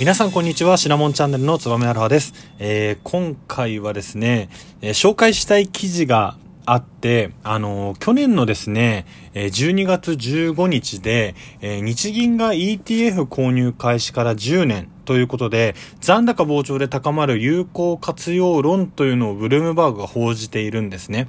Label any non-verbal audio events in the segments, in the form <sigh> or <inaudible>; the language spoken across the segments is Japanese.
皆さんこんにちは。シナモンチャンネルのつばめアロハです。えー、今回はですね、えー、紹介したい記事があって、あの、去年のですね、え12月15日で、え日銀が ETF 購入開始から10年ということで、残高膨張で高まる有効活用論というのをブルームバーグが報じているんですね。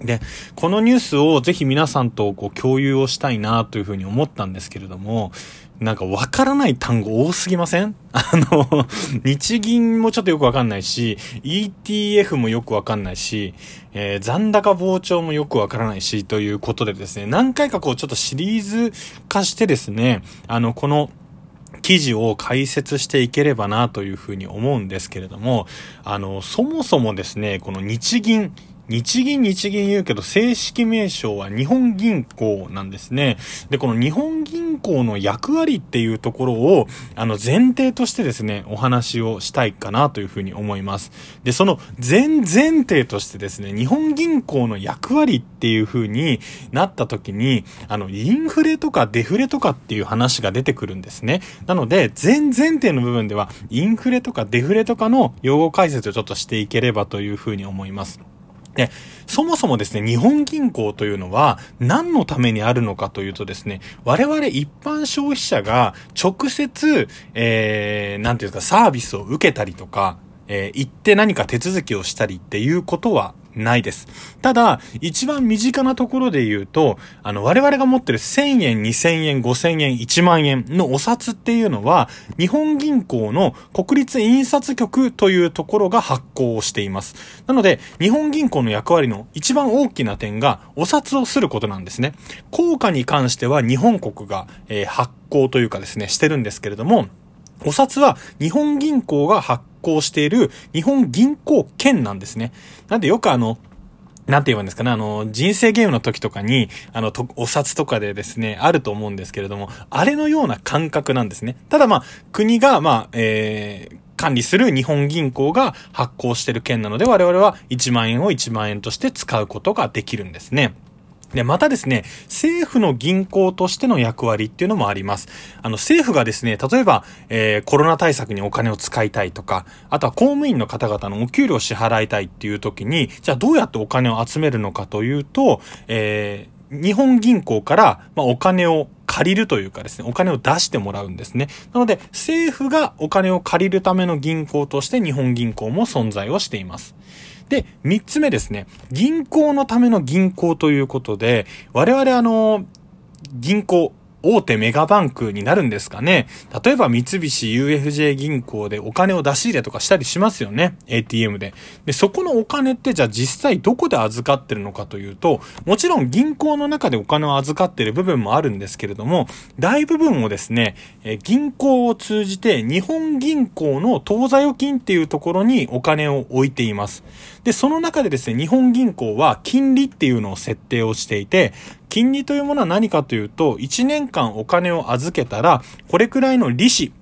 で、このニュースをぜひ皆さんとこう共有をしたいなというふうに思ったんですけれども、なんかわからない単語多すぎません？<laughs> あの、日銀もちょっとよくわかんないし、ETF もよくわかんないし、えー、残高膨張もよくわからないし、ということでですね、何回かこうちょっとシリーズ化してですね、あの、この、記事を解説していければなというふうに思うんですけれども、あの、そもそもですね、この日銀、日銀日銀言うけど正式名称は日本銀行なんですね。で、この日本銀行の役割っていうところを、あの前提としてですね、お話をしたいかなというふうに思います。で、その前前提としてですね、日本銀行の役割っていうふうになった時に、あの、インフレとかデフレとかっていう話が出てくるんですね。なので、前前提の部分では、インフレとかデフレとかの用語解説をちょっとしていければというふうに思います。で、そもそもですね、日本銀行というのは何のためにあるのかというとですね、我々一般消費者が直接、えー、なんていうかサービスを受けたりとか、えー、行って何か手続きをしたりっていうことはないです。ただ、一番身近なところで言うと、あの、我々が持ってる1000円、2000円、5000円、1万円のお札っていうのは、日本銀行の国立印刷局というところが発行をしています。なので、日本銀行の役割の一番大きな点が、お札をすることなんですね。効果に関しては日本国が、えー、発行というかですね、してるんですけれども、お札は日本銀行が発行している日本銀行券なんですね。なんでよくあの、なんて言うんですかね、あの、人生ゲームの時とかに、あの、お札とかでですね、あると思うんですけれども、あれのような感覚なんですね。ただまあ、国が、まあ、えー、管理する日本銀行が発行してる券なので、我々は1万円を1万円として使うことができるんですね。で、またですね、政府の銀行としての役割っていうのもあります。あの、政府がですね、例えば、えー、コロナ対策にお金を使いたいとか、あとは公務員の方々のお給料を支払いたいっていう時に、じゃあどうやってお金を集めるのかというと、えー、日本銀行から、まあ、お金を借りるというかですね、お金を出してもらうんですね。なので、政府がお金を借りるための銀行として日本銀行も存在をしています。で、三つ目ですね。銀行のための銀行ということで、我々あの、銀行、大手メガバンクになるんですかね。例えば三菱 UFJ 銀行でお金を出し入れとかしたりしますよね。ATM で。で、そこのお金ってじゃあ実際どこで預かってるのかというと、もちろん銀行の中でお金を預かってる部分もあるんですけれども、大部分をですね、え銀行を通じて日本銀行の当座預金っていうところにお金を置いています。で、その中でですね、日本銀行は金利っていうのを設定をしていて、金利というものは何かというと、1年間お金を預けたら、これくらいの利子、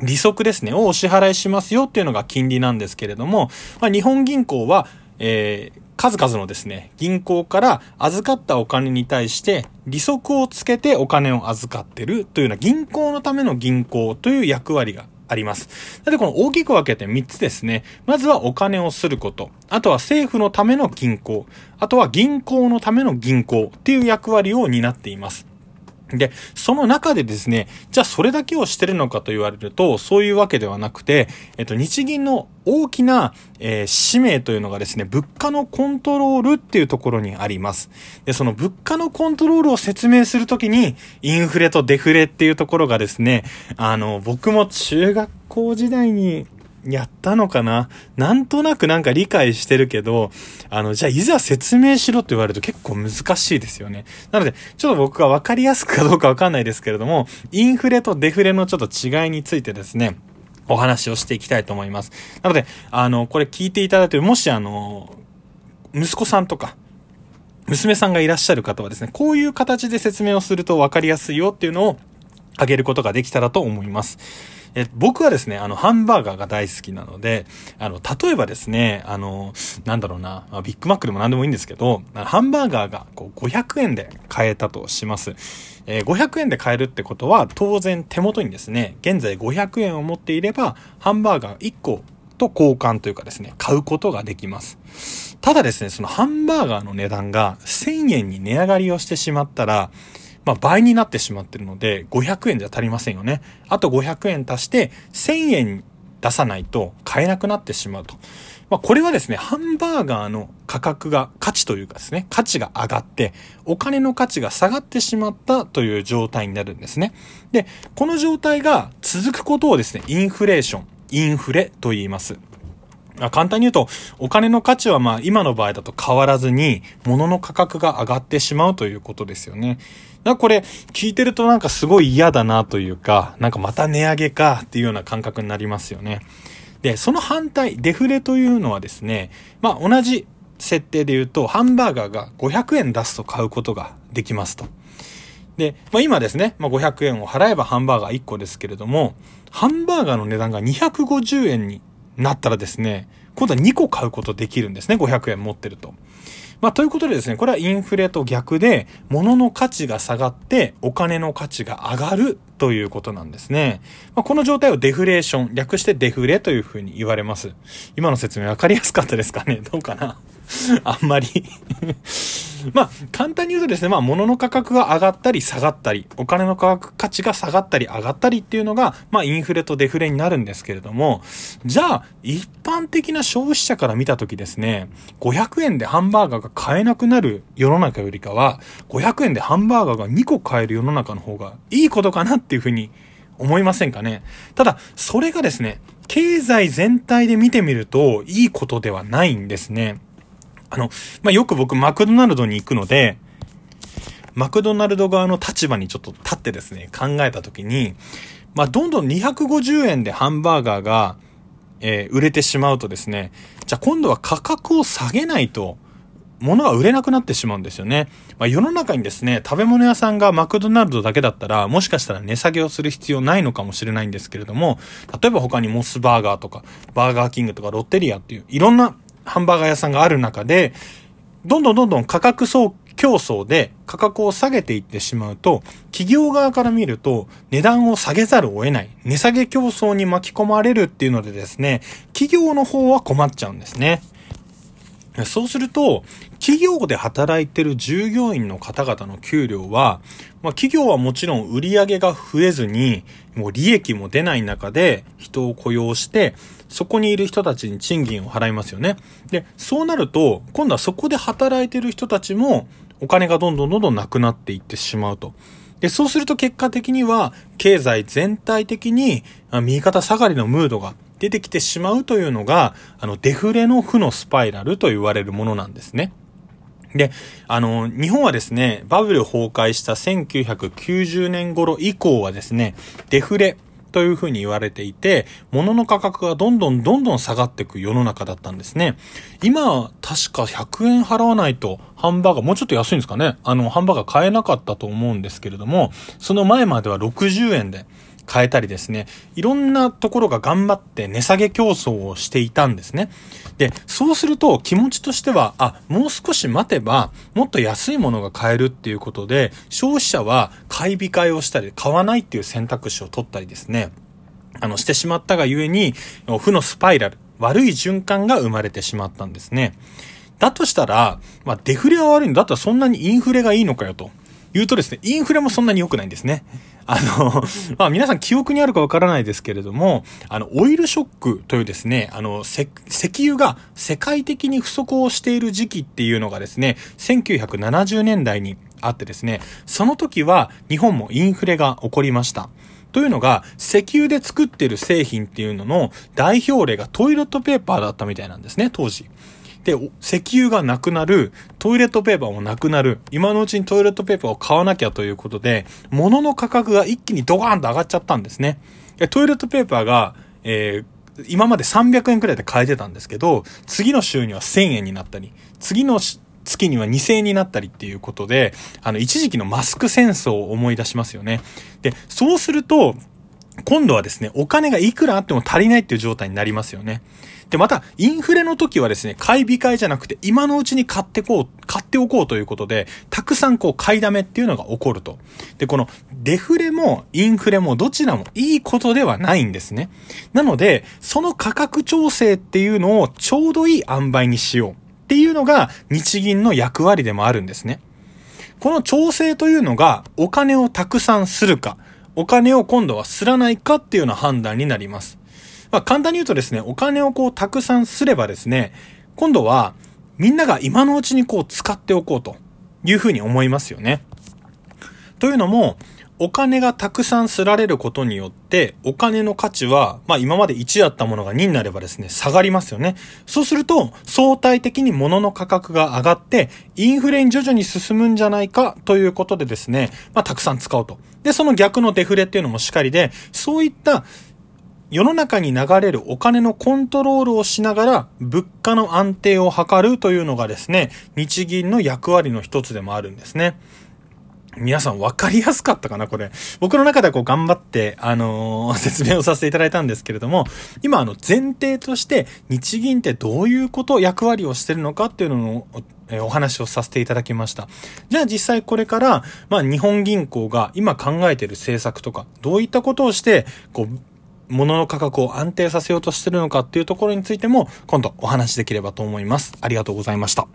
利息ですね、をお支払いしますよっていうのが金利なんですけれども、まあ、日本銀行は、えー、数々のですね、銀行から預かったお金に対して利息をつけてお金を預かってるというような銀行のための銀行という役割があります。なのでこの大きく分けて3つですね。まずはお金をすること。あとは政府のための銀行。あとは銀行のための銀行っていう役割を担っています。で、その中でですね、じゃあそれだけをしてるのかと言われると、そういうわけではなくて、えっと、日銀の大きな、えー、使命というのがですね、物価のコントロールっていうところにあります。で、その物価のコントロールを説明するときに、インフレとデフレっていうところがですね、あの、僕も中学校時代にやったのかな？なんとなくなんか理解してるけど、あの、じゃあいざ説明しろって言われると結構難しいですよね。なので、ちょっと僕がわかりやすくかどうかわかんないですけれども、インフレとデフレのちょっと違いについてですね、お話をしていきたいと思います。なので、あの、これ聞いていただいて、もしあの、息子さんとか、娘さんがいらっしゃる方はですね、こういう形で説明をすると分かりやすいよっていうのをあげることができたらと思います。え、僕はですね、あの、ハンバーガーが大好きなので、あの、例えばですね、あの、なんだろうな、ビッグマックでも何でもいいんですけど、ハンバーガーがこう500円で買えたとします。えー、500円で買えるってことは、当然手元にですね、現在500円を持っていれば、ハンバーガー1個と交換というかですね、買うことができます。ただですね、そのハンバーガーの値段が1000円に値上がりをしてしまったら、まあ、倍になってしまってるので、500円じゃ足りませんよね。あと500円足して、1000円出さないと買えなくなってしまうと。まあ、これはですね、ハンバーガーの価格が、価値というかですね、価値が上がって、お金の価値が下がってしまったという状態になるんですね。で、この状態が続くことをですね、インフレーション、インフレと言います。簡単に言うと、お金の価値はまあ今の場合だと変わらずに、物の価格が上がってしまうということですよね。だこれ、聞いてるとなんかすごい嫌だなというか、なんかまた値上げかっていうような感覚になりますよね。で、その反対、デフレというのはですね、まあ同じ設定で言うと、ハンバーガーが500円出すと買うことができますと。で、まあ今ですね、まあ500円を払えばハンバーガー1個ですけれども、ハンバーガーの値段が250円になったらですね、今度は2個買うことできるんですね、500円持ってると。まあ、ということでですね、これはインフレと逆で、物の価値が下がって、お金の価値が上がるということなんですね。まあ、この状態をデフレーション、略してデフレというふうに言われます。今の説明わかりやすかったですかね？どうかな？<laughs> あんまり <laughs> まあ、簡単に言うとですね、まあ、物の価格が上がったり下がったり、お金の価格、価値が下がったり上がったりっていうのが、まあ、インフレとデフレになるんですけれども、じゃあ、一般的な消費者から見たときですね、500円でハンバーガーが買えなくなる世の中よりかは、500円でハンバーガーが2個買える世の中の方がいいことかなっていうふうに思いませんかね。ただ、それがですね、経済全体で見てみるといいことではないんですね。あの、まあ、よく僕マクドナルドに行くので、マクドナルド側の立場にちょっと立ってですね、考えたときに、まあ、どんどん250円でハンバーガーが、えー、売れてしまうとですね、じゃあ今度は価格を下げないと、物が売れなくなってしまうんですよね。まあ、世の中にですね、食べ物屋さんがマクドナルドだけだったら、もしかしたら値下げをする必要ないのかもしれないんですけれども、例えば他にモスバーガーとか、バーガーキングとかロッテリアっていう、いろんなハンバーガー屋さんがある中で、どんどんどんどん価格競争で価格を下げていってしまうと、企業側から見ると値段を下げざるを得ない。値下げ競争に巻き込まれるっていうのでですね、企業の方は困っちゃうんですね。そうすると、企業で働いてる従業員の方々の給料は、まあ企業はもちろん売り上げが増えずに、もう利益も出ない中で人を雇用して、そこにいる人たちに賃金を払いますよね。で、そうなると、今度はそこで働いてる人たちも、お金がどんどんどんどんなくなっていってしまうと。で、そうすると結果的には、経済全体的に、右肩下がりのムードが出てきてしまうというのが、あの、デフレの負のスパイラルと言われるものなんですね。で、あの、日本はですね、バブル崩壊した1990年頃以降はですね、デフレというふうに言われていて、物の価格がどんどんどんどん下がっていく世の中だったんですね。今、確か100円払わないとハンバーガー、もうちょっと安いんですかねあの、ハンバーガー買えなかったと思うんですけれども、その前までは60円で、変えたりですね、いろんなところが頑張って値下げ競争をしていたんですね。で、そうすると気持ちとしては、あ、もう少し待てば、もっと安いものが買えるっていうことで、消費者は買い控えをしたり、買わないっていう選択肢を取ったりですね、あの、してしまったがゆえに、負のスパイラル、悪い循環が生まれてしまったんですね。だとしたら、まあ、デフレは悪いんだったらそんなにインフレがいいのかよと。言うとですね、インフレもそんなに良くないんですね。あの、<laughs> まあ皆さん記憶にあるかわからないですけれども、あの、オイルショックというですね、あの、石油が世界的に不足をしている時期っていうのがですね、1970年代にあってですね、その時は日本もインフレが起こりました。というのが、石油で作ってる製品っていうのの代表例がトイレットペーパーだったみたいなんですね、当時。で、石油がなくなる、トイレットペーパーもなくなる、今のうちにトイレットペーパーを買わなきゃということで、物の価格が一気にドカーンと上がっちゃったんですね。トイレットペーパーが、えー、今まで300円くらいで買えてたんですけど、次の週には1000円になったり、次の月には2000円になったりっていうことで、あの、一時期のマスク戦争を思い出しますよね。で、そうすると、今度はですね、お金がいくらあっても足りないっていう状態になりますよね。で、また、インフレの時はですね、買い控えじゃなくて、今のうちに買ってこう、買っておこうということで、たくさんこう、買いだめっていうのが起こると。で、この、デフレも、インフレも、どちらもいいことではないんですね。なので、その価格調整っていうのを、ちょうどいい塩梅にしよう。っていうのが、日銀の役割でもあるんですね。この調整というのが、お金をたくさんするか、お金を今度はすらないかっていうような判断になります。まあ、簡単に言うとですね、お金をこうたくさんすればですね、今度はみんなが今のうちにこう使っておこうというふうに思いますよね。というのも、お金がたくさんすられることによって、お金の価値は、まあ今まで1だったものが2になればですね、下がりますよね。そうすると、相対的に物の価格が上がって、インフレに徐々に進むんじゃないかということでですね、まあたくさん使うと。で、その逆のデフレっていうのもしかりで、そういった世の中に流れるお金のコントロールをしながら物価の安定を図るというのがですね、日銀の役割の一つでもあるんですね。皆さん分かりやすかったかなこれ。僕の中ではこう頑張って、あのー、<laughs> 説明をさせていただいたんですけれども、今あの前提として日銀ってどういうこと、役割をしてるのかっていうのをえお話をさせていただきました。じゃあ実際これから、まあ日本銀行が今考えてる政策とか、どういったことをして、こう、物の価格を安定させようとしてるのかっていうところについても今度お話しできればと思います。ありがとうございました。